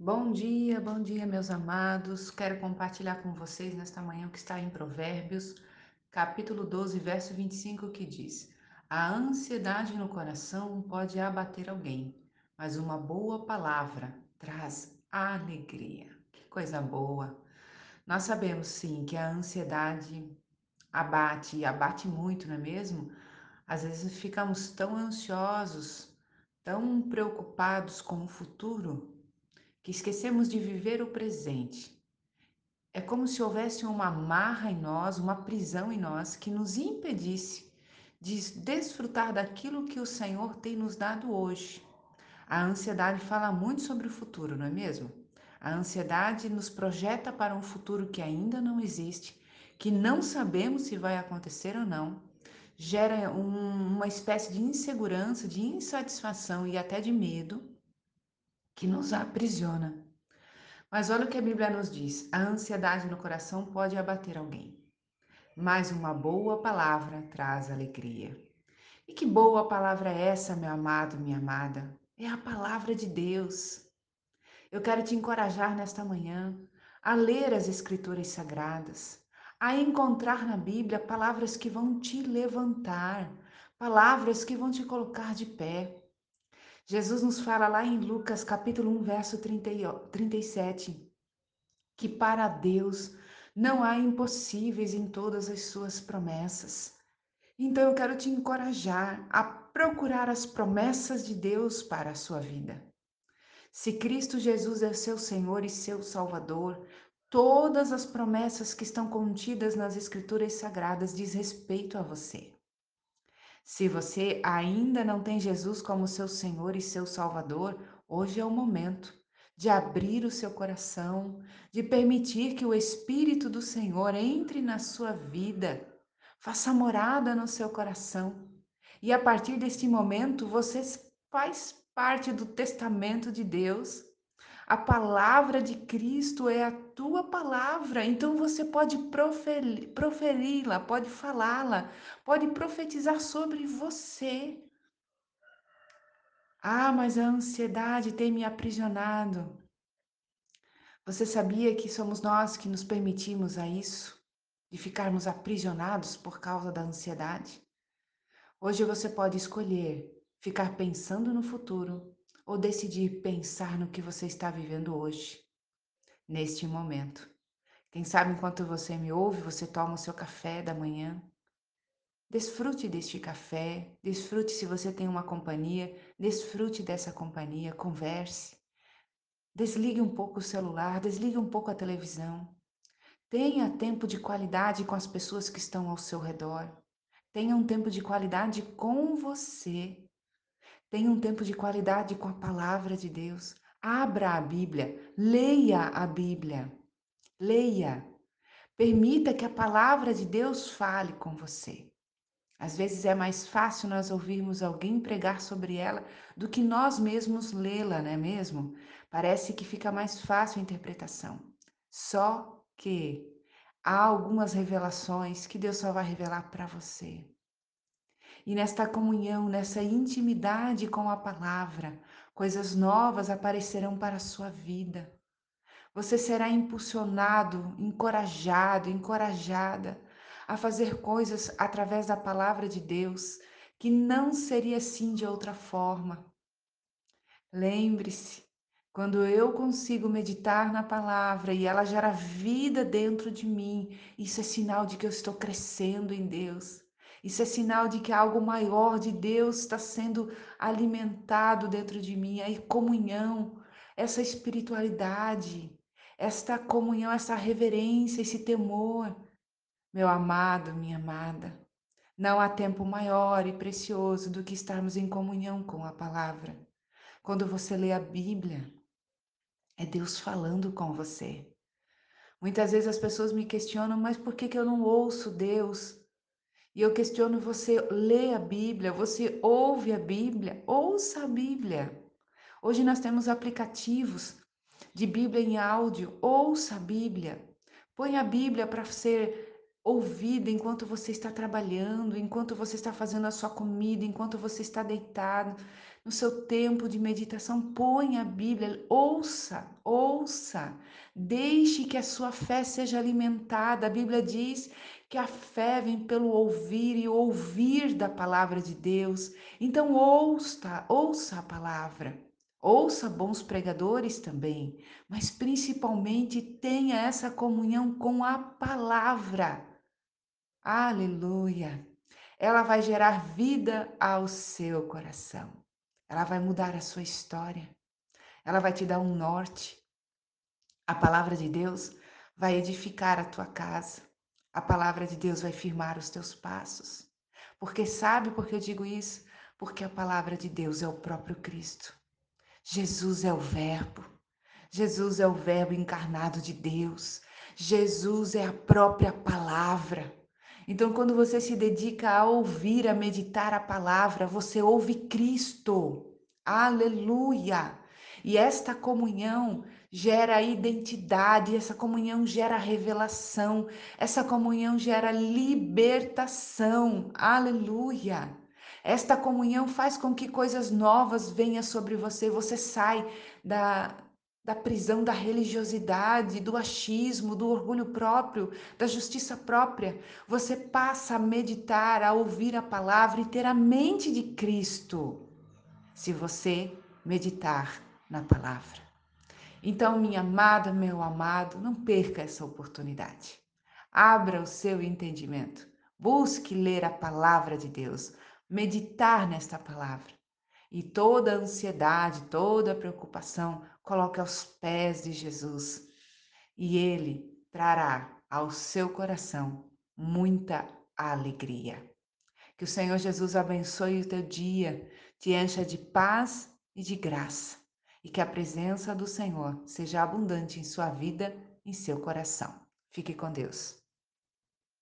Bom dia, bom dia, meus amados. Quero compartilhar com vocês nesta manhã o que está em Provérbios, capítulo 12, verso 25, que diz: A ansiedade no coração pode abater alguém, mas uma boa palavra traz alegria. Que coisa boa! Nós sabemos sim que a ansiedade abate e abate muito, não é mesmo? Às vezes ficamos tão ansiosos, tão preocupados com o futuro que esquecemos de viver o presente. É como se houvesse uma amarra em nós, uma prisão em nós que nos impedisse de desfrutar daquilo que o Senhor tem nos dado hoje. A ansiedade fala muito sobre o futuro, não é mesmo? A ansiedade nos projeta para um futuro que ainda não existe, que não sabemos se vai acontecer ou não. Gera um, uma espécie de insegurança, de insatisfação e até de medo que nos aprisiona. Mas olha o que a Bíblia nos diz: a ansiedade no coração pode abater alguém, mas uma boa palavra traz alegria. E que boa palavra é essa, meu amado, minha amada? É a palavra de Deus. Eu quero te encorajar nesta manhã a ler as Escrituras Sagradas, a encontrar na Bíblia palavras que vão te levantar, palavras que vão te colocar de pé. Jesus nos fala lá em Lucas capítulo 1, verso 30, 37, que para Deus não há impossíveis em todas as suas promessas. Então eu quero te encorajar a procurar as promessas de Deus para a sua vida. Se Cristo Jesus é seu Senhor e seu Salvador, todas as promessas que estão contidas nas Escrituras Sagradas diz respeito a você. Se você ainda não tem Jesus como seu Senhor e seu Salvador, hoje é o momento de abrir o seu coração, de permitir que o Espírito do Senhor entre na sua vida, faça morada no seu coração. E a partir deste momento, você faz parte do testamento de Deus. A palavra de Cristo é a tua palavra, então você pode proferi-la, pode falá-la, pode profetizar sobre você. Ah, mas a ansiedade tem me aprisionado. Você sabia que somos nós que nos permitimos a isso? De ficarmos aprisionados por causa da ansiedade? Hoje você pode escolher ficar pensando no futuro ou decidir pensar no que você está vivendo hoje, neste momento. Quem sabe enquanto você me ouve, você toma o seu café da manhã, Desfrute deste café, desfrute se você tem uma companhia, desfrute dessa companhia, converse. Desligue um pouco o celular, desligue um pouco a televisão. Tenha tempo de qualidade com as pessoas que estão ao seu redor. Tenha um tempo de qualidade com você. Tenha um tempo de qualidade com a palavra de Deus. Abra a Bíblia, leia a Bíblia. Leia. Permita que a palavra de Deus fale com você. Às vezes é mais fácil nós ouvirmos alguém pregar sobre ela do que nós mesmos lê-la, não é mesmo? Parece que fica mais fácil a interpretação. Só que há algumas revelações que Deus só vai revelar para você. E nesta comunhão, nessa intimidade com a palavra, coisas novas aparecerão para a sua vida. Você será impulsionado, encorajado, encorajada a fazer coisas através da palavra de Deus, que não seria assim de outra forma. Lembre-se, quando eu consigo meditar na palavra e ela gera vida dentro de mim, isso é sinal de que eu estou crescendo em Deus. Isso é sinal de que algo maior de Deus está sendo alimentado dentro de mim, a comunhão, essa espiritualidade, esta comunhão, essa reverência, esse temor. Meu amado, minha amada, não há tempo maior e precioso do que estarmos em comunhão com a palavra. Quando você lê a Bíblia, é Deus falando com você. Muitas vezes as pessoas me questionam, mas por que, que eu não ouço Deus? E eu questiono, você lê a Bíblia, você ouve a Bíblia, ouça a Bíblia. Hoje nós temos aplicativos de Bíblia em áudio, ouça a Bíblia. Põe a Bíblia para ser ouvida enquanto você está trabalhando, enquanto você está fazendo a sua comida, enquanto você está deitado, no seu tempo de meditação, ponha a Bíblia, ouça, ouça, deixe que a sua fé seja alimentada. A Bíblia diz que a fé vem pelo ouvir e ouvir da palavra de Deus. Então ouça, ouça a palavra. Ouça bons pregadores também, mas principalmente tenha essa comunhão com a palavra. Aleluia! Ela vai gerar vida ao seu coração. Ela vai mudar a sua história. Ela vai te dar um norte. A palavra de Deus vai edificar a tua casa. A palavra de Deus vai firmar os teus passos. Porque sabe por que eu digo isso? Porque a palavra de Deus é o próprio Cristo. Jesus é o Verbo. Jesus é o Verbo encarnado de Deus. Jesus é a própria palavra. Então, quando você se dedica a ouvir, a meditar a palavra, você ouve Cristo. Aleluia! E esta comunhão gera identidade, essa comunhão gera revelação, essa comunhão gera libertação. Aleluia! Esta comunhão faz com que coisas novas venham sobre você, você sai da da prisão da religiosidade, do achismo, do orgulho próprio, da justiça própria. Você passa a meditar, a ouvir a palavra e ter a mente de Cristo, se você meditar na palavra. Então, minha amada, meu amado, não perca essa oportunidade. Abra o seu entendimento. Busque ler a palavra de Deus, meditar nesta palavra. E toda ansiedade, toda preocupação, coloque aos pés de Jesus e ele trará ao seu coração muita alegria. Que o Senhor Jesus abençoe o teu dia, te encha de paz e de graça, e que a presença do Senhor seja abundante em sua vida e em seu coração. Fique com Deus.